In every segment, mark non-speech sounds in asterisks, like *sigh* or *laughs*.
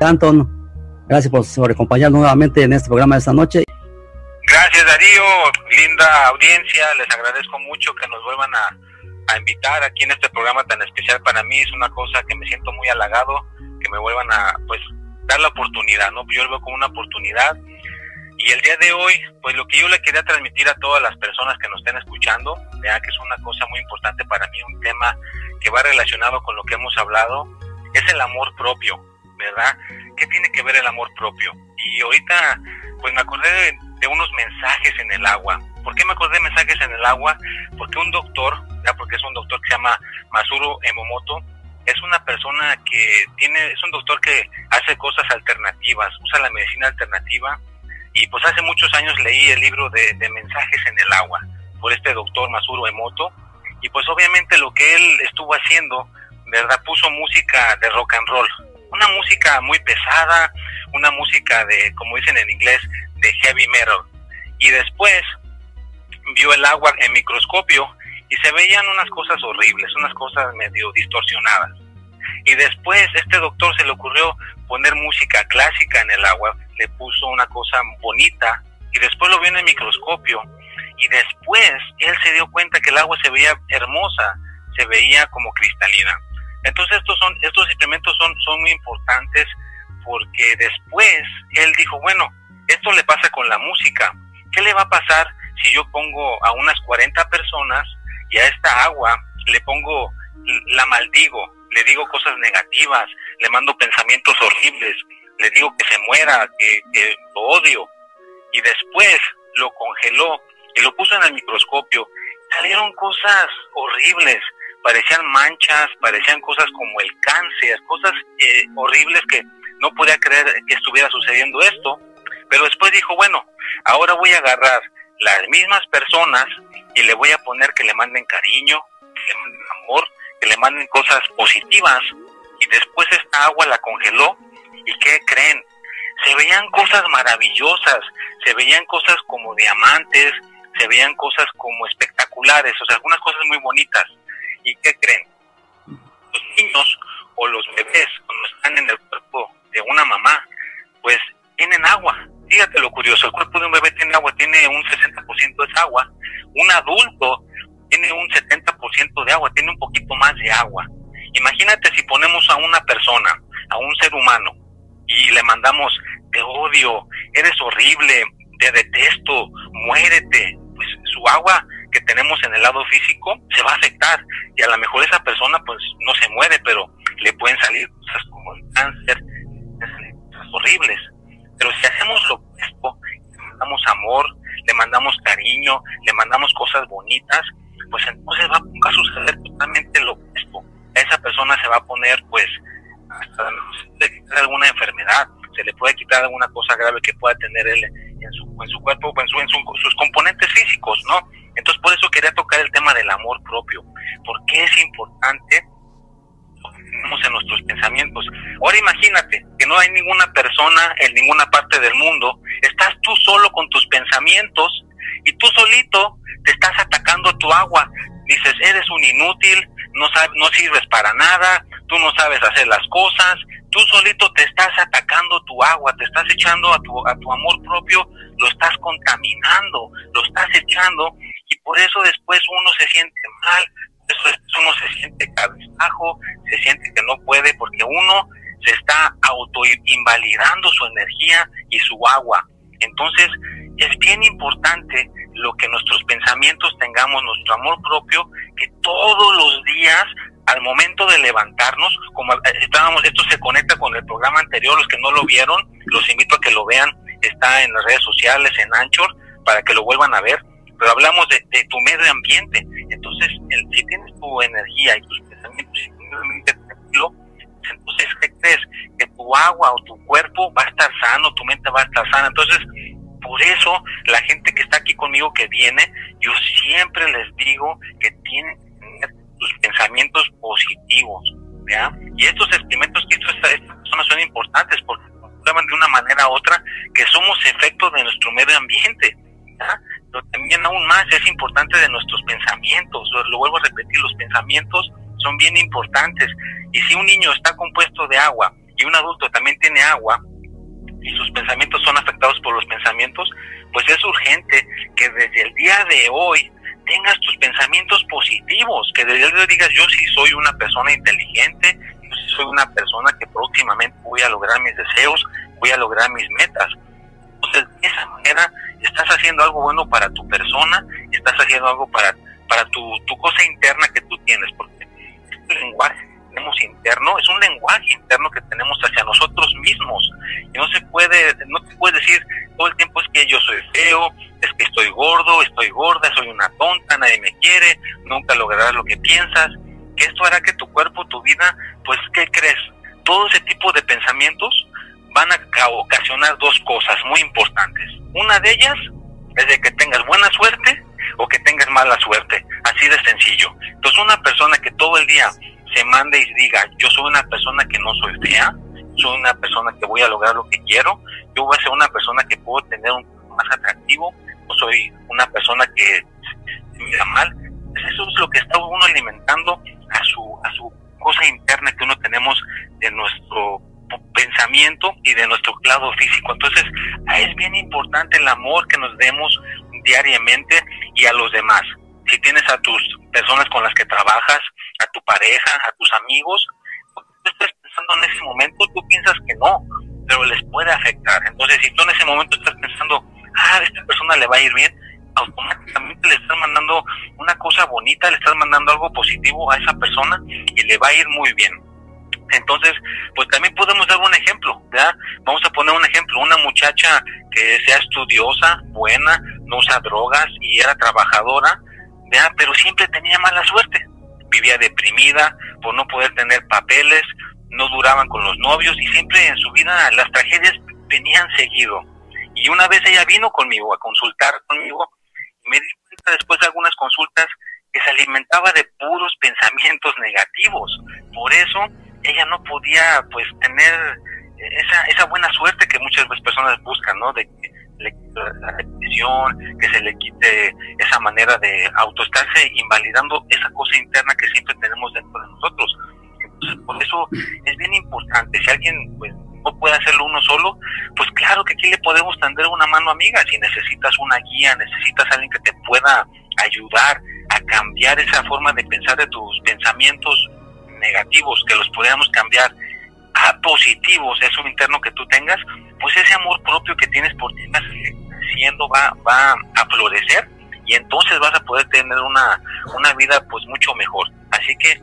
Anton, gracias por acompañarnos nuevamente en este programa de esta noche. Gracias Darío, linda audiencia, les agradezco mucho que nos vuelvan a, invitar aquí en este programa tan especial para mí, es una cosa que me siento muy halagado, que me vuelvan a pues dar la oportunidad, ¿no? Yo lo veo como una oportunidad y el día de hoy, pues lo que yo le quería transmitir a todas las personas que nos estén escuchando, vea que es una cosa muy importante para mí, un tema que va relacionado con lo que hemos hablado, es el amor propio ¿verdad? ¿Qué tiene que ver el amor propio? Y ahorita, pues me acordé de, unos mensajes en el agua. ¿Por qué me acordé de mensajes en el agua? Porque un doctor, ya porque es un doctor que se llama Masuro Emomoto, es una persona que tiene, es un doctor que hace cosas alternativas, usa la medicina alternativa y pues hace muchos años leí el libro de, de mensajes en el agua por este doctor Masuro Emoto y pues obviamente lo que él estuvo haciendo, ¿verdad? Puso música de rock and roll, una música muy pesada, una música de, como dicen en inglés, de heavy metal. Y después vio el agua en microscopio y se veían unas cosas horribles, unas cosas medio distorsionadas. Y después este doctor se le ocurrió poner música clásica en el agua, le puso una cosa bonita y después lo vio en el microscopio y después él se dio cuenta que el agua se veía hermosa, se veía como cristalina. Entonces estos son estos experimentos son son muy importantes porque después él dijo, bueno, esto le pasa con la música. ¿Qué le va a pasar si yo pongo a unas 40 personas y a esta agua le pongo la maldigo, le digo cosas negativas, le mando pensamientos horribles, le digo que se muera, que, que lo odio y después lo congeló y lo puso en el microscopio, salieron cosas horribles parecían manchas, parecían cosas como el cáncer, cosas eh, horribles que no podía creer que estuviera sucediendo esto. Pero después dijo, bueno, ahora voy a agarrar las mismas personas y le voy a poner que le manden cariño, que le manden amor, que le manden cosas positivas. Y después esta agua la congeló. ¿Y qué creen? Se veían cosas maravillosas, se veían cosas como diamantes, se veían cosas como espectaculares, o sea, algunas cosas muy bonitas. ¿Y qué creen? Los niños o los bebés, cuando están en el cuerpo de una mamá, pues tienen agua. Fíjate lo curioso, el cuerpo de un bebé tiene agua, tiene un 60% de agua. Un adulto tiene un 70% de agua, tiene un poquito más de agua. Imagínate si ponemos a una persona, a un ser humano, y le mandamos, te odio, eres horrible, te detesto, muérete. Pues su agua que tenemos en el lado físico se va a afectar y a lo mejor esa persona pues no se muere, pero le pueden salir cosas como el cáncer, cosas horribles. Pero si hacemos lo opuesto, le mandamos amor, le mandamos cariño, le mandamos cosas bonitas, pues entonces va, a suceder totalmente lo opuesto. Esa persona se va a poner pues hasta alguna enfermedad, se le puede quitar alguna cosa grave que pueda tener él en su, en su cuerpo, en, su, en sus componentes físicos, ¿no? Entonces, por eso quería tocar el tema del amor propio, porque es importante en nuestros pensamientos. Ahora imagínate que no hay ninguna persona en ninguna parte del mundo, estás tú solo con tus pensamientos y tú solito te estás atacando tu agua. Dices, eres un inútil, no, no sirves para nada, tú no sabes hacer las cosas, tú solito te estás atacando tu agua, te estás echando a tu, a tu amor propio, lo estás contaminando, lo estás echando y por eso después uno se siente mal, después uno se siente cabizbajo, se siente que no puede porque uno se está autoinvalidando su energía y su agua. Entonces, es bien importante lo que nuestros pensamientos tengamos, nuestro amor propio, que todos los días, al momento de levantarnos, como estábamos, esto se conecta con el programa anterior, los que no lo vieron, los invito a que lo vean, está en las redes sociales, en Anchor, para que lo vuelvan a ver pero hablamos de, tu medio ambiente. Entonces, si tienes tu energía y tus pensamientos entonces, ¿qué crees? Que tu agua o tu cuerpo va a estar sano, tu mente va a estar sana. Entonces, por eso, la gente que está aquí conmigo, que viene, yo siempre les digo que tienen que tener sus pensamientos positivos. ¿ya? Y estos experimentos que hizo esta, esta persona son importantes porque de una manera u otra que somos efectos de nuestro medio ambiente. ¿ya? Pero también aún más es importante de nuestros pensamientos. Lo vuelvo a repetir, los pensamientos son bien importantes. Y si un niño está compuesto de agua y un adulto también tiene agua, y sus pensamientos son afectados por los pensamientos, pues es urgente que desde el día de hoy tengas tus pensamientos positivos, que desde el día de hoy digas, yo sí soy una persona inteligente, yo sí soy una persona que próximamente voy a lograr mis deseos, voy a lograr mis metas. Entonces, de esa manera estás haciendo algo bueno para tu persona, estás haciendo algo para, para tu, tu cosa interna que tú tienes, porque este lenguaje tenemos interno es un lenguaje interno que tenemos hacia nosotros mismos. Y no se puede, no te puedes decir todo el tiempo es que yo soy feo, es que estoy gordo, estoy gorda, soy una tonta, nadie me quiere, nunca lograrás lo que piensas, que esto hará que tu cuerpo, tu vida, pues, ¿qué crees? Todo ese tipo de pensamientos van a ocasionar dos cosas muy importantes. Una de ellas es de que tengas buena suerte o que tengas mala suerte, así de sencillo. Entonces una persona que todo el día se mande y diga, yo soy una persona que no soy fea, soy una persona que voy a lograr lo que quiero, yo voy a ser una persona que puedo tener un más atractivo, o soy una persona que mira mal. Eso es lo que está uno alimentando a su, a su cosa interna que uno tenemos de nuestro pensamiento y de nuestro lado físico. Entonces, es bien importante el amor que nos demos diariamente y a los demás. Si tienes a tus personas con las que trabajas, a tu pareja, a tus amigos, tú estás pensando en ese momento, tú piensas que no, pero les puede afectar. Entonces, si tú en ese momento estás pensando, ah, a esta persona le va a ir bien, automáticamente le estás mandando una cosa bonita, le estás mandando algo positivo a esa persona y le va a ir muy bien. Entonces, pues también podemos dar un ejemplo, ¿verdad? Vamos a poner un ejemplo, una muchacha que sea estudiosa, buena, no usa drogas y era trabajadora, Pero siempre tenía mala suerte. Vivía deprimida por no poder tener papeles, no duraban con los novios y siempre en su vida las tragedias venían seguido. Y una vez ella vino conmigo a consultar conmigo y me di cuenta después de algunas consultas que se alimentaba de puros *laughs* pensamientos negativos. Por eso ella no podía pues tener esa, esa buena suerte que muchas personas buscan, ¿no? De que le la depresión, que se le quite esa manera de autoestarse invalidando esa cosa interna que siempre tenemos dentro de nosotros. Entonces, por eso es bien importante, si alguien pues, no puede hacerlo uno solo, pues claro que aquí le podemos tender una mano amiga, si necesitas una guía, necesitas alguien que te pueda ayudar a cambiar esa forma de pensar de tus pensamientos negativos, que los podamos cambiar a positivos, eso interno que tú tengas, pues ese amor propio que tienes por ti creciendo va, va a florecer y entonces vas a poder tener una, una vida pues mucho mejor. Así que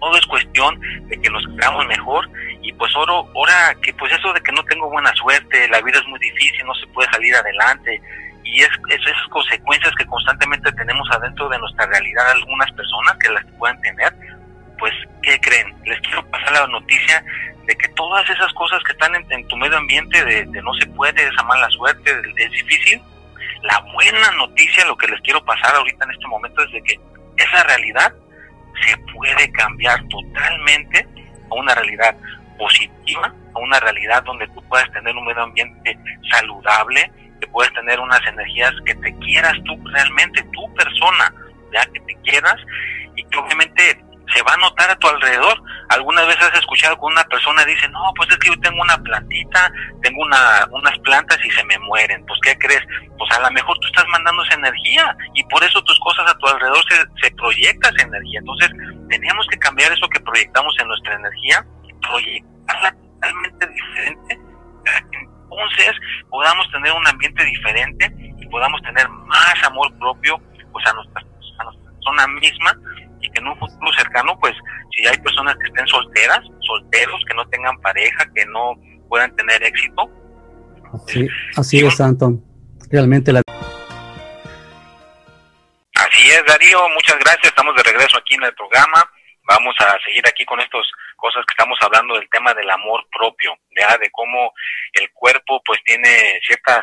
todo es cuestión de que nos creamos mejor y pues oro, ahora que pues eso de que no tengo buena suerte, la vida es muy difícil, no se puede salir adelante y es, es esas consecuencias que constantemente tenemos adentro de nuestra realidad algunas personas que las puedan tener, pues, ¿qué creen? Les quiero pasar la noticia de que todas esas cosas que están en, tu medio ambiente, de, no se puede, esa mala suerte, es difícil, la buena noticia, lo que les quiero pasar ahorita en este momento es de que esa realidad se puede cambiar totalmente a una realidad positiva, a una realidad donde tú puedas tener un medio ambiente saludable, que puedas tener unas energías que te quieras tú realmente, tu persona, ya que te quieras y que obviamente se va a notar a tu alrededor. Algunas veces has escuchado que una persona dice, no, pues es que yo tengo una plantita, tengo una, unas plantas y se me mueren. Pues, ¿qué crees? Pues a lo mejor tú estás mandando esa energía y por eso tus cosas a tu alrededor se, se proyecta esa energía. Entonces, tenemos que cambiar eso que proyectamos en nuestra energía, proyectarla totalmente diferente entonces podamos tener un ambiente diferente y podamos tener más amor propio pues a nuestra, a nuestra persona misma en un futuro cercano, pues si hay personas que estén solteras, solteros, que no tengan pareja, que no puedan tener éxito. Sí, así es, Anton. Realmente la... Así es, Darío, muchas gracias. Estamos de regreso aquí en el programa vamos a seguir aquí con estas cosas que estamos hablando del tema del amor propio, ¿ya? de cómo el cuerpo pues tiene ciertas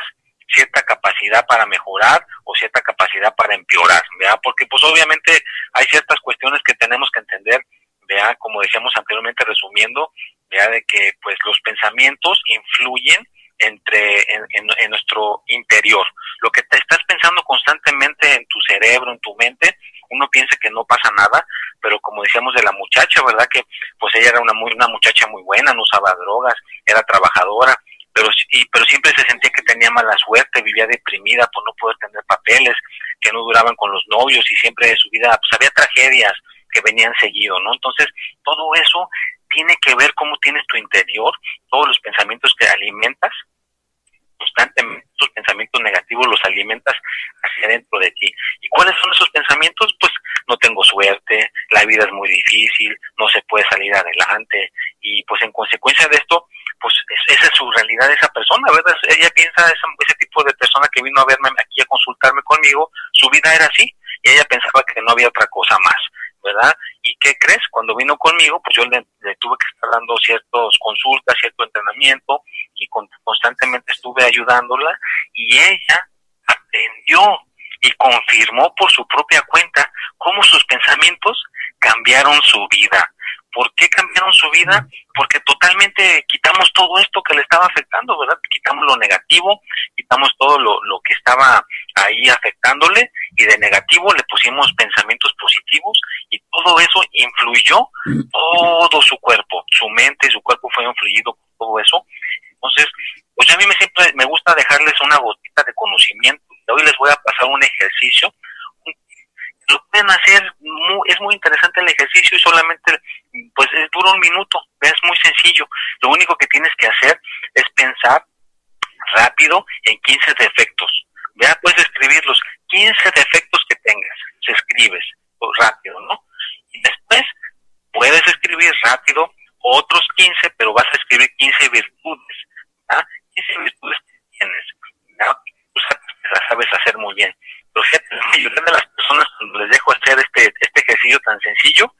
cierta capacidad para mejorar o cierta capacidad para empeorar, ¿vea? Porque pues obviamente hay ciertas cuestiones que tenemos que entender, ¿vea? Como decíamos anteriormente resumiendo, ¿vea? De que pues los pensamientos influyen entre en, en, nuestro interior. Lo que te estás pensando constantemente en tu cerebro, en tu mente, uno piensa que no pasa nada, pero como decíamos de la muchacha, ¿verdad? Que pues ella era una muy una muchacha muy buena, no usaba drogas, era trabajadora, pero, y, pero siempre se sentía que tenía mala suerte, vivía deprimida por no poder tener papeles, que no duraban con los novios y siempre de su vida, pues había tragedias que venían seguido, ¿no? Entonces, todo eso tiene que ver cómo tienes tu interior, todos los pensamientos que alimentas, constantemente tus pensamientos negativos los alimentas hacia dentro de ti. ¿Y cuáles son esos pensamientos? Pues no tengo suerte, la vida es muy difícil, no se puede salir adelante y pues en consecuencia de esto pues esa es su realidad esa persona, ¿verdad? Ella piensa, ese tipo de persona que vino a verme aquí a consultarme conmigo, su vida era así, y ella pensaba que no había otra cosa más, ¿verdad? ¿Y qué crees? Cuando vino conmigo, pues yo le, tuve que estar dando ciertas consultas, cierto entrenamiento, y constantemente estuve ayudándola, y ella aprendió y confirmó por su propia cuenta cómo sus pensamientos cambiaron su vida. ¿Por qué cambiaron su vida? Porque totalmente quitamos todo esto que le estaba afectando, ¿verdad? Quitamos lo negativo, quitamos todo lo, que estaba ahí afectándole y de negativo le pusimos pensamientos positivos y todo eso influyó todo su cuerpo, su mente, su cuerpo fue influido por todo eso. Entonces, pues a mí me siempre me gusta dejarles una gotita de conocimiento. Hoy les voy a pasar un ejercicio lo pueden hacer, es muy interesante el ejercicio y solamente dura un minuto, es muy sencillo. Lo único que tienes que hacer es pensar rápido en 15 defectos. Vea, puedes escribir los 15 defectos que tengas, se escribes pues, rápido, ¿no? Y después puedes escribir rápido otros 15, pero vas a escribir 15 virtudes. ¿verdad? 15 virtudes que tienes. ¿verdad? Tú las sabes hacer muy bien. Pero fíjate, la mayoría de las personas cuando les dejo hacer este, este ejercicio tan sencillo,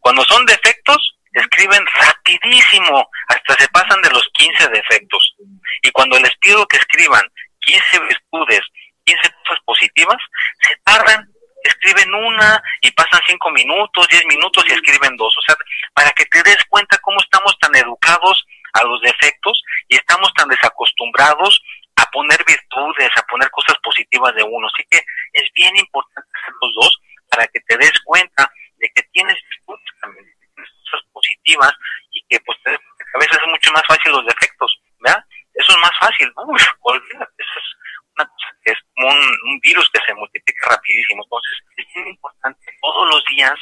cuando son defectos, escriben rapidísimo, hasta se pasan de los 15 defectos. Y cuando les pido que escriban 15 virtudes, 15 cosas positivas, se tardan, escriben una y pasan 5 minutos, 10 minutos y escriben dos. O sea, para que te des cuenta cómo estamos tan educados a los defectos y estamos tan desacostumbrados a poner virtudes, a poner cosas positivas de uno. Así que es bien importante hacer los dos para que te des cuenta de que tienes virtudes también, tienes cosas positivas y que pues a veces es mucho más fácil los defectos, ¿verdad? Eso es más fácil, ¿no? Olvídate, eso es una cosa que es como un, virus que se multiplica rapidísimo. Entonces, es muy importante todos los días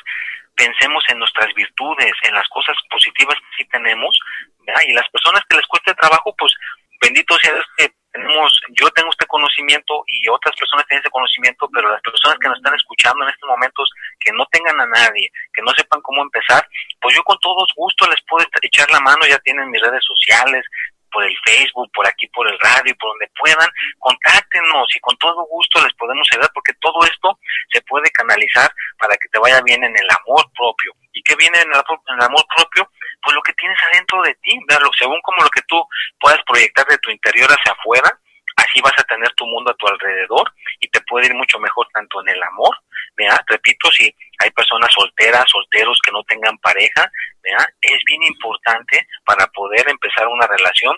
pensemos en nuestras virtudes, en las cosas positivas que sí tenemos, ¿verdad? Y las personas que les cueste trabajo, pues bendito sea Dios que tenemos, yo tengo este conocimiento y otras personas tienen este conocimiento, pero las personas que nos están escuchando en estos momentos, que no tengan a nadie, que no sepan cómo empezar, pues yo con todo gusto les puedo echar la mano, ya tienen mis redes sociales, por el Facebook, por aquí, por el radio, por donde puedan, contáctenos y con todo gusto les podemos ayudar porque todo esto se puede canalizar para que te vaya bien en el amor propio. ¿Y qué viene en el, en el amor propio? pues lo que tienes adentro de ti, verlo, según como lo que tú puedas proyectar de tu interior hacia afuera, así vas a tener tu mundo a tu alrededor y te puede ir mucho mejor tanto en el amor, ¿verdad? Repito, si hay personas solteras, solteros que no tengan pareja, ¿verdad? Es bien importante para poder empezar una relación,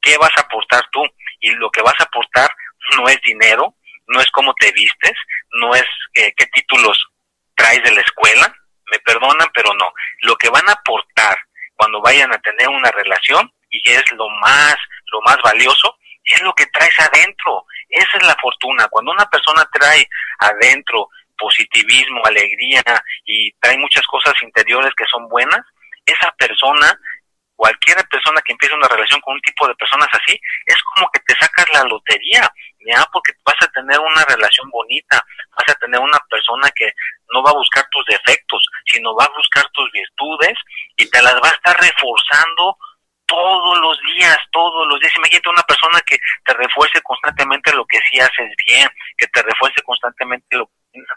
¿qué vas a aportar tú? Y lo que vas a aportar no es dinero, no es cómo te vistes, no es eh, qué títulos traes de la escuela, me perdonan, pero no. Lo que van a aportar cuando vayan a tener una relación y es lo más, lo más valioso, es lo que traes adentro. Esa es la fortuna. Cuando una persona trae adentro positivismo, alegría y trae muchas cosas interiores que son buenas, esa persona, cualquier persona que empiece una relación con un tipo de personas así, es como que te sacas la lotería, ¿ya? Porque vas a tener una relación bonita, vas a tener una persona que no va a buscar tus defectos, sino va a buscar tus virtudes y te las va a estar reforzando todos los días, todos los días. Imagínate una persona que te refuerce constantemente lo que sí haces bien, que te refuerce constantemente lo que tienes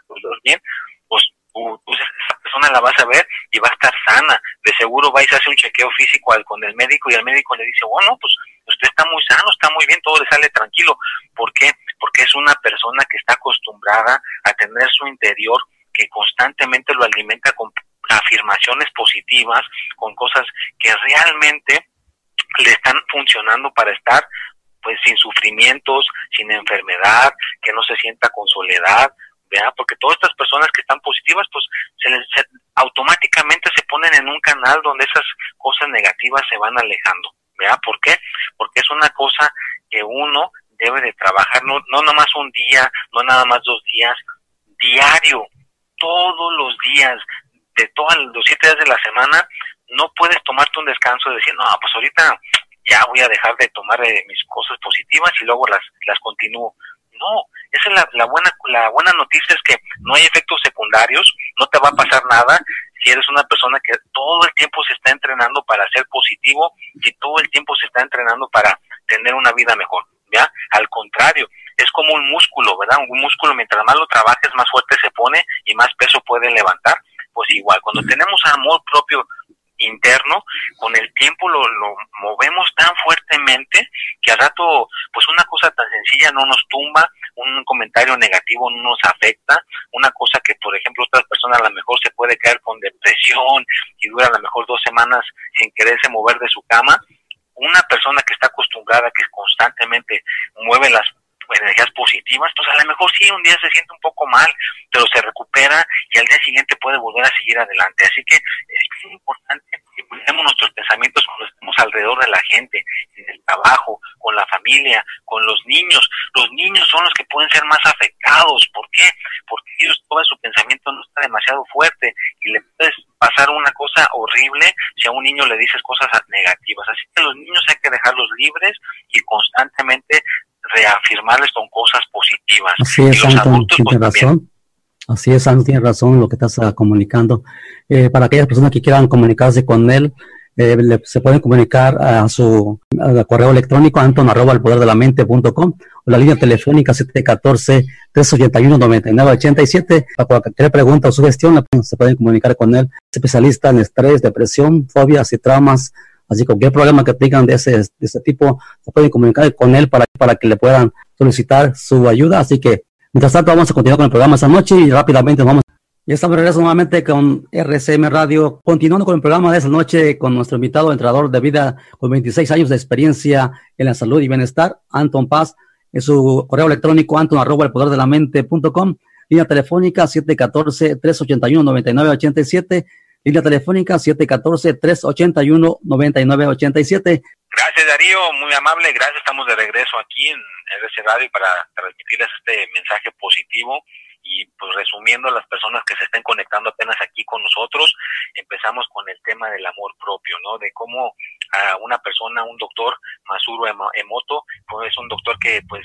bien, pues, pues esa persona la vas a ver y va a estar sana. De seguro vais a hacer un chequeo físico al, con el médico y el médico le dice, bueno, pues usted está muy sano, está muy bien, todo le sale tranquilo. ¿Por qué? Porque es una persona que está acostumbrada a tener su interior que constantemente lo alimenta con afirmaciones positivas, con cosas que realmente le están funcionando para estar pues sin sufrimientos, sin enfermedad, que no se sienta con soledad, ¿vea? Porque todas estas personas que están positivas, pues se les automáticamente se ponen en un canal donde esas cosas negativas se van alejando, ¿vea? ¿Por qué? Porque es una cosa que uno debe de trabajar, no, no nada más un día, no nada más dos días, diario, todos los días, de todos los siete días de la semana, no puedes tomarte un descanso y decir, no, pues ahorita ya voy a dejar de tomar eh, mis cosas positivas y luego las, las continúo. No, esa es la, la, buena, la buena noticia es que no hay efectos secundarios, no te va a pasar nada si eres una persona que todo el tiempo se está entrenando para ser positivo, y todo el tiempo se está entrenando para tener una vida mejor, ¿ya? Al contrario, es como un músculo, ¿verdad? Un músculo mientras más lo trabajes, más fuerte se pone y más peso puede levantar. Pues igual, cuando tenemos amor propio interno, con el tiempo lo, lo movemos tan fuertemente que al rato, pues una cosa tan sencilla no nos tumba, un comentario negativo no nos afecta, una cosa que, por ejemplo, otras personas a lo mejor se puede caer con depresión y dura a lo mejor dos semanas sin quererse mover de su cama, una persona que está acostumbrada, que constantemente mueve las energías positivas, pues a lo mejor sí, un día se siente un poco mal, pero se recupera y al día siguiente puede volver a seguir adelante. Así que es importante que cuidemos nuestros pensamientos cuando estemos alrededor de la gente, en el trabajo, con la familia, con los niños. Los niños son los que pueden ser más afectados. ¿Por qué? Porque ellos todo su pensamiento no está demasiado fuerte y le puedes pasar una cosa horrible si a un niño le dices cosas negativas. Así que los niños hay que dejarlos libres y constantemente reafirmarles con cosas positivas. Así es, Anton, tiene pues, razón. Así es, Anton, tiene razón lo que estás uh, comunicando. Eh, para aquellas personas que quieran comunicarse con él, eh, se pueden comunicar a su correo electrónico anton arroba el poder de la mente punto com, o la línea telefónica 714-381-9987 para cualquier pregunta o sugestión se pueden comunicar con él especialista en estrés, depresión, fobias y traumas Así que cualquier problema que tengan de ese, de ese tipo, se pueden comunicar con él para, para que le puedan solicitar su ayuda. Así que, mientras tanto, vamos a continuar con el programa esta noche y rápidamente vamos. Ya estamos de regreso nuevamente con RCM Radio, continuando con el programa de esta noche con nuestro invitado, entrenador de vida con 26 años de experiencia en la salud y bienestar, Anton Paz. En su correo electrónico, anton arroba el poder de la mente.com, línea telefónica 714-381-9987 Línea telefónica 714-381-9987. Gracias Darío, muy amable, gracias. Estamos de regreso aquí en RC Radio para transmitirles este mensaje positivo y pues resumiendo las personas que se estén conectando apenas aquí con nosotros, empezamos con el tema del amor propio, ¿no? De cómo a una persona, un doctor, Masuro Emoto, pues es un doctor que pues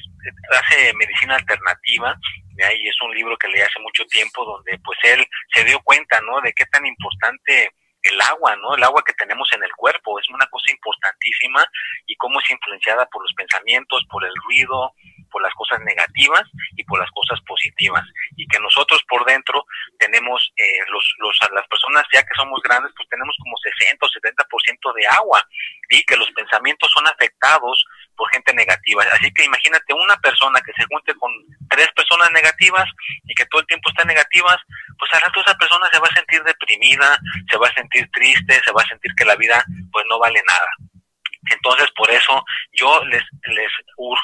hace medicina alternativa, y es un libro que leí hace mucho tiempo donde pues él se dio cuenta, ¿no? De qué tan importante el agua, ¿no? El agua que tenemos en el cuerpo es una cosa importantísima y cómo es influenciada por los pensamientos, por el ruido, por las cosas negativas y por las cosas positivas. Y que nosotros por dentro tenemos, eh, los, los, las personas ya que somos grandes, pues tenemos como 60 o 70% de agua y que los pensamientos son afectados por gente negativa. Así que imagínate una persona que se junte con tres personas negativas y que todo el tiempo están negativas, pues al rato esa persona se va a sentir deprimida, se va a sentir triste, se va a sentir que la vida pues no vale nada. Entonces, por eso yo les, les,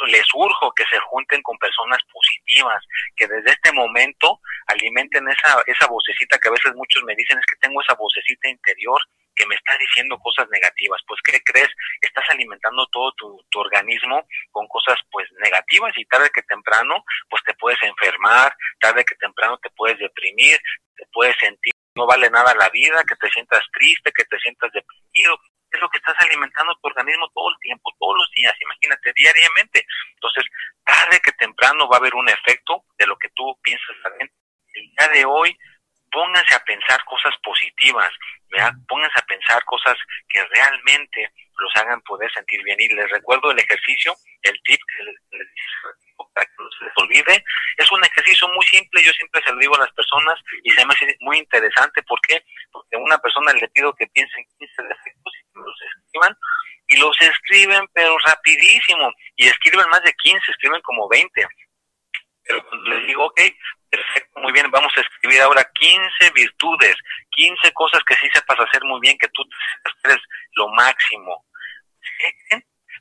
les urjo que se junten con personas positivas, que desde este momento alimenten esa, esa vocecita que a veces muchos me dicen es que tengo esa vocecita interior que me está diciendo cosas negativas. Pues, ¿qué crees? Estás alimentando todo tu, tu organismo con cosas, pues, negativas y tarde que temprano, pues, te puedes enfermar, tarde que temprano te puedes deprimir, te puedes sentir no vale nada la vida, que te sientas triste, que te sientas deprimido, es lo que estás alimentando tu organismo todo el tiempo, todos los días, imagínate, diariamente. Entonces, tarde que temprano va a haber un efecto de lo que tú piensas El día de hoy, pónganse a pensar cosas positivas, ¿verdad? pónganse a pensar cosas que realmente los hagan poder sentir bien. Y les recuerdo el ejercicio, el tip que les, para que no se les olvide. Es un ejercicio muy simple, yo siempre se lo digo a las personas y se me hace muy interesante. ¿Por qué? Porque a una persona le pido que piense en 15 defectos y los escriban y los escriben pero rapidísimo y escriben más de 15, escriben como 20. Pero les digo, ok, perfecto, muy bien, vamos a escribir ahora 15 virtudes, 15 cosas que sí sepas hacer muy bien, que tú eres lo máximo.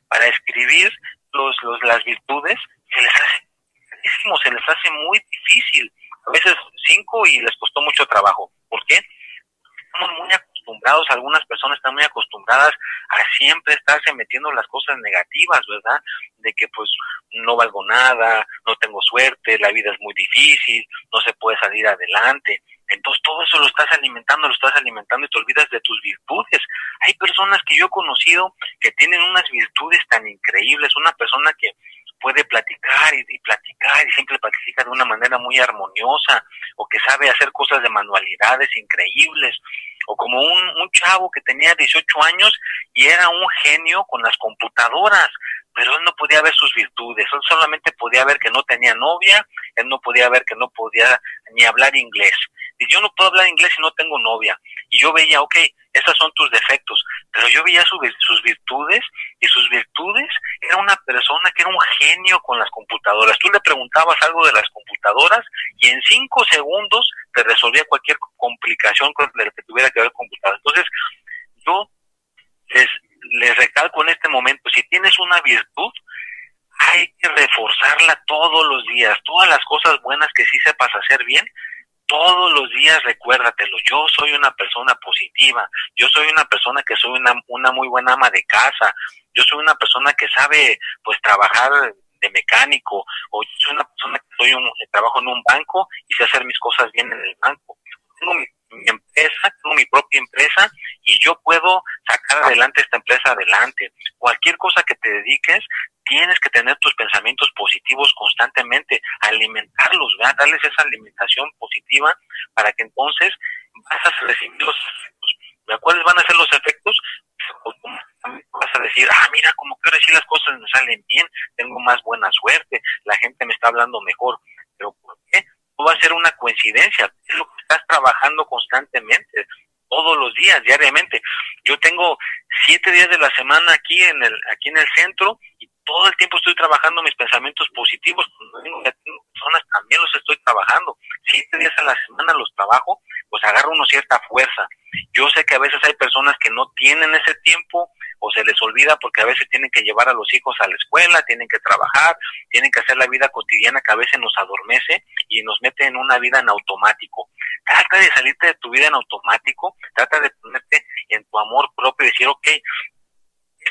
Para escribir los, los, las virtudes se les hace se les hace muy difícil. A veces cinco y les costó mucho trabajo. ¿Por qué? Estamos muy acostumbrados, algunas personas están muy acostumbradas a siempre estarse metiendo las cosas negativas, ¿verdad? De que pues no valgo nada, no tengo suerte, la vida es muy difícil, no se puede salir adelante. Entonces todo eso lo estás alimentando, lo estás alimentando y te olvidas de tus virtudes. Hay personas que yo he conocido que tienen unas virtudes tan increíbles, una persona que puede platicar y, platicar y siempre platicar de una manera muy armoniosa o que sabe hacer cosas de manualidades increíbles o como un, un chavo que tenía 18 años y era un genio con las computadoras pero él no podía ver sus virtudes, él solamente podía ver que no tenía novia, él no podía ver que no podía ni hablar inglés. Y yo no puedo hablar inglés si no tengo novia. Y yo veía, ok, esas son tus defectos, pero yo veía sus virtudes y sus virtudes era una persona que era un genio con las computadoras. Tú le preguntabas algo de las computadoras y en cinco segundos te resolvía cualquier complicación con la que tuviera que ver con. Entonces, yo les recalco en este momento, si tienes una virtud, hay que reforzarla todos los días, todas las cosas buenas que sí sepas hacer bien, todos los días recuérdatelo, yo soy una persona positiva, yo soy una persona que soy una, una muy buena ama de casa, yo soy una persona que sabe pues trabajar de mecánico, o yo soy una persona que soy un, trabajo en un banco y sé hacer mis cosas bien en el banco. Tengo mi, mi empresa, tengo mi propia empresa y yo puedo sacar adelante esta empresa adelante. Cualquier cosa que te dediques, tienes que tener tus pensamientos positivos constantemente, alimentarlos, darles esa alimentación positiva para que entonces vas a recibir los efectos. ¿Cuáles van a ser los efectos? Vas a decir, ah, mira, como que ahora las cosas me salen bien, tengo más buena suerte, la gente me está hablando mejor. ¿Pero por qué? No va a ser una coincidencia, es lo que estás trabajando constantemente todos los días, diariamente. Yo tengo siete días de la semana aquí en el, aquí en el centro todo el tiempo estoy trabajando mis pensamientos positivos, personas también los estoy trabajando, siete días a la semana los trabajo, pues agarro uno cierta fuerza. Yo sé que a veces hay personas que no tienen ese tiempo o se les olvida porque a veces tienen que llevar a los hijos a la escuela, tienen que trabajar, tienen que hacer la vida cotidiana que a veces nos adormece y nos mete en una vida en automático. Trata de salirte de tu vida en automático, trata de ponerte en tu amor propio y decir, ok,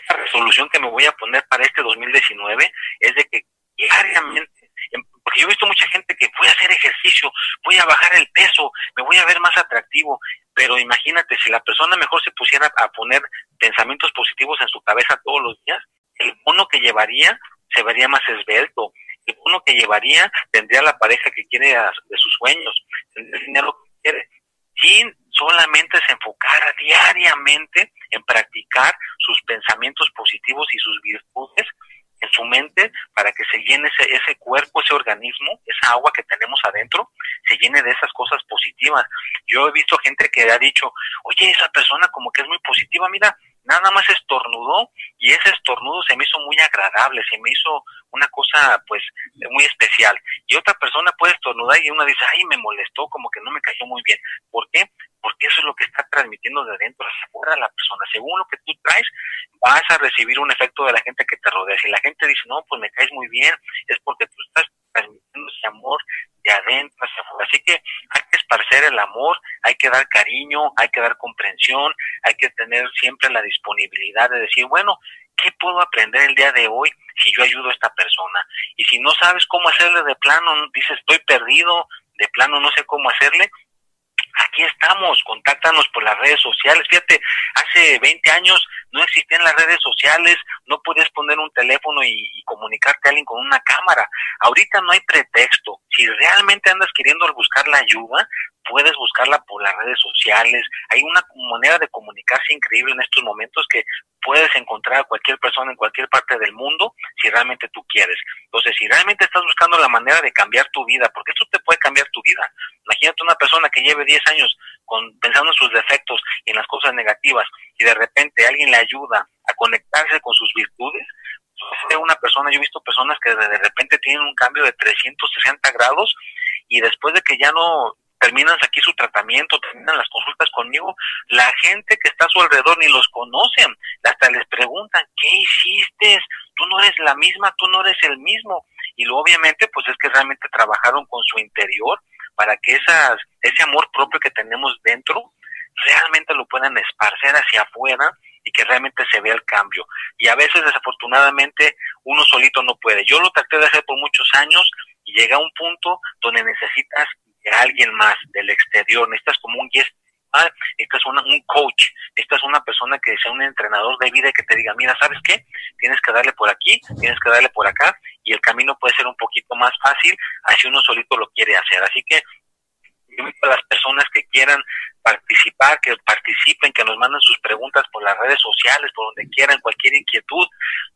esta resolución que me voy a poner para este 2019 es de que diariamente, em, porque yo he visto mucha gente que voy a hacer ejercicio, voy a bajar el peso, me voy a ver más atractivo, pero imagínate, si la persona mejor se pusiera a poner pensamientos positivos en su cabeza todos los días, el bono que llevaría se vería más esbelto, el bono que llevaría tendría la pareja que quiere de sus sueños, tendría el dinero que quiere, sin solamente se enfocara diariamente en practicar sus pensamientos positivos y sus virtudes en su mente para que se llene ese, ese cuerpo, ese organismo, esa agua que tenemos adentro, se llene de esas cosas positivas. Yo he visto gente que ha dicho, oye, esa persona como que es muy positiva, mira, nada más estornudó y ese estornudo se me hizo muy agradable, se me hizo una cosa pues muy especial. Y otra persona puede estornudar y uno dice, ay, me molestó, como que no me cayó muy bien. ¿Por qué? Porque eso es lo que está transmitiendo de adentro hacia afuera la persona. Según lo que tú traes, vas a recibir un efecto de la gente que te rodea. Si la gente dice, no, pues me caes muy bien, es porque tú estás transmitiendo ese amor de adentro hacia afuera. Así que hay que esparcer el amor, hay que dar cariño, hay que dar comprensión, hay que tener siempre la disponibilidad de decir, bueno, ¿qué puedo aprender el día de hoy si yo ayudo a esta persona? Y si no sabes cómo hacerle de plano, dices, estoy perdido, de plano no sé cómo hacerle, aquí estamos, contáctanos por las redes sociales. Fíjate, hace 20 años no existían las redes sociales, no puedes poner un teléfono y, comunicarte a alguien con una cámara. Ahorita no hay pretexto. Si realmente andas queriendo buscar la ayuda, puedes buscarla por las redes sociales. Hay una manera de comunicarse increíble en estos momentos que puedes encontrar a cualquier persona en cualquier parte del mundo si realmente tú quieres. Entonces, si realmente estás buscando la manera de cambiar tu vida, porque esto te puede cambiar tu vida. Imagínate una persona que lleve 10 años con, pensando en sus defectos y en las cosas negativas y de repente alguien le ayuda a conectarse con sus virtudes, una persona, yo he visto personas que de repente tienen un cambio de 360 grados y después de que ya no terminan aquí su tratamiento, terminan las consultas conmigo, la gente que está a su alrededor ni los conocen, hasta les preguntan, ¿qué hiciste? Tú no eres la misma, tú no eres el mismo. Y lo obviamente pues es que realmente trabajaron con su interior para que esas, ese amor propio que tenemos dentro realmente lo puedan esparcer hacia afuera y que realmente se vea el cambio. Y a veces desafortunadamente uno solito no puede. Yo lo traté de hacer por muchos años y llega a un punto donde necesitas alguien más del exterior, necesitas como un guest necesitas una, un coach, necesitas una persona que sea un entrenador de vida y que te diga, mira, ¿sabes qué? Tienes que darle por aquí, tienes que darle por acá y el camino puede ser un poquito más fácil, así uno solito lo quiere hacer. Así que invito a las personas que quieran participar, que participen, que nos manden sus preguntas por las redes sociales, por donde quieran, cualquier inquietud.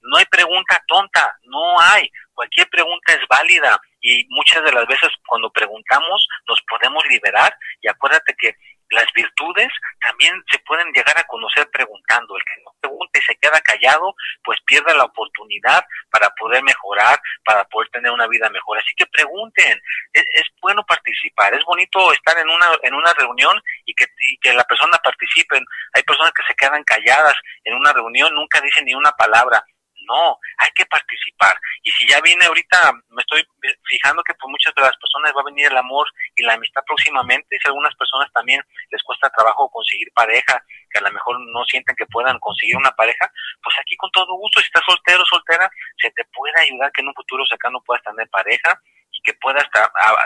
No hay pregunta tonta, no hay. Cualquier pregunta es válida y muchas de las veces cuando preguntamos nos podemos liberar y acuérdate que las virtudes también se pueden llegar a conocer preguntando. El que no pregunta y se queda callado, pues pierde la oportunidad para poder mejorar, para poder tener una vida mejor. Así que pregunten, es, bueno participar, es bonito estar en una, en una reunión y que, y que la persona participe. Hay personas que se quedan calladas en una reunión, nunca dicen ni una palabra no, hay que participar. Y si ya viene ahorita, me estoy fijando que por muchas de las personas va a venir el amor y la amistad próximamente, si a algunas personas también les cuesta trabajo conseguir pareja, que a lo mejor no sienten que puedan conseguir una pareja, pues aquí con todo gusto, si estás soltero o soltera, se te puede ayudar que en un futuro cercano puedas tener pareja que puedas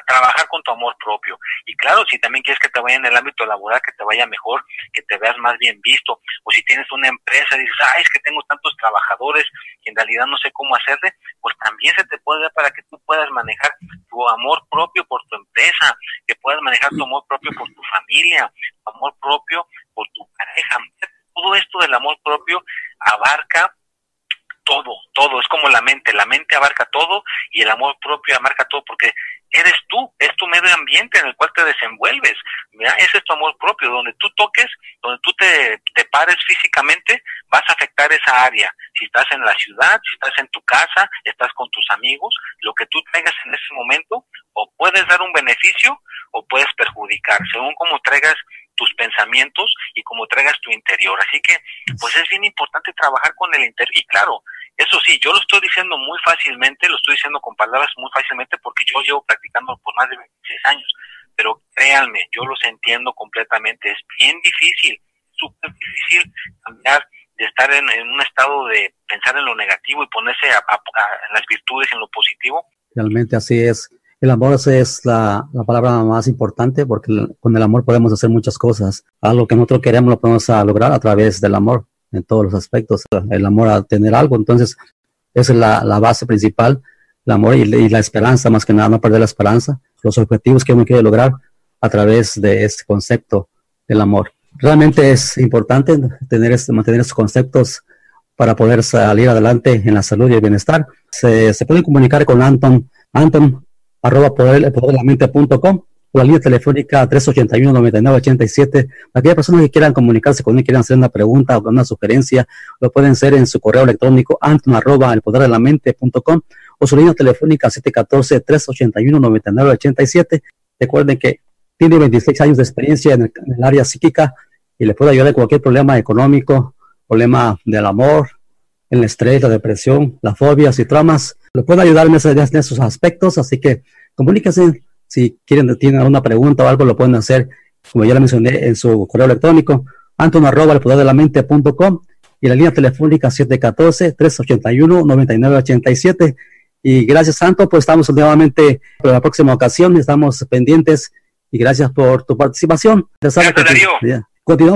trabajar con tu amor propio. Y claro, si también quieres que te vaya en el ámbito laboral, que te vaya mejor, que te veas más bien visto, o si tienes una empresa y dices, ay, es que tengo tantos trabajadores y en realidad no sé cómo hacerle, pues también se te puede dar para que tú puedas manejar tu amor propio por tu empresa, que puedas manejar tu amor propio por tu familia, tu amor propio por tu pareja. Todo esto del amor propio abarca todo, todo, es como la mente, la mente abarca todo y el amor propio abarca todo porque eres tú, es tu medio ambiente en el cual te desenvuelves, mira, ese es tu amor propio, donde tú toques, donde tú te, te pares físicamente, vas a afectar esa área, si estás en la ciudad, si estás en tu casa, estás con tus amigos, lo que tú traigas en ese momento, o puedes dar un beneficio o puedes perjudicar, según como traigas tus pensamientos y como traigas tu interior. Así que, pues es bien importante trabajar con el interior. Y claro, eso sí, yo lo estoy diciendo muy fácilmente, lo estoy diciendo con palabras muy fácilmente porque yo llevo practicando por más de 26 años. Pero créanme, yo los entiendo completamente. Es bien difícil, súper difícil cambiar de estar en, un estado de pensar en lo negativo y ponerse a, en las virtudes, en lo positivo. Realmente así es. El amor es la, la, palabra más importante porque con el amor podemos hacer muchas cosas. Algo que nosotros queremos lo podemos lograr a través del amor en todos los aspectos. El amor a tener algo, entonces es la, base principal, el amor y, y, la esperanza, más que nada, no perder la esperanza, los objetivos que uno quiere lograr a través de este concepto del amor. Realmente es importante tener este, mantener estos conceptos para poder salir adelante en la salud y el bienestar. Se, se pueden comunicar con Anton, Anton arroba poder, poderlamente.com o la línea telefónica 381-9987. Aquellas personas que quieran comunicarse con él, quieran hacer una pregunta o una sugerencia, lo pueden hacer en su correo electrónico anton arroba el poder de la mente.com o su línea telefónica 714-381-9987. Recuerden que tiene 26 años de experiencia en el, en área psíquica y le puede ayudar en cualquier problema económico, problema del amor, el estrés, la depresión, las fobias y traumas. Le puede ayudar en, esos aspectos, así que comuníquense. Si quieren, tienen alguna pregunta o algo, lo pueden hacer, como ya le mencioné, en su correo electrónico, anton arroba el poder de la mente.com y la línea telefónica 714-381-9987. Y gracias, Santo, pues estamos nuevamente para la próxima ocasión, estamos pendientes y gracias por tu participación. Gracias, Darío. Continuamos.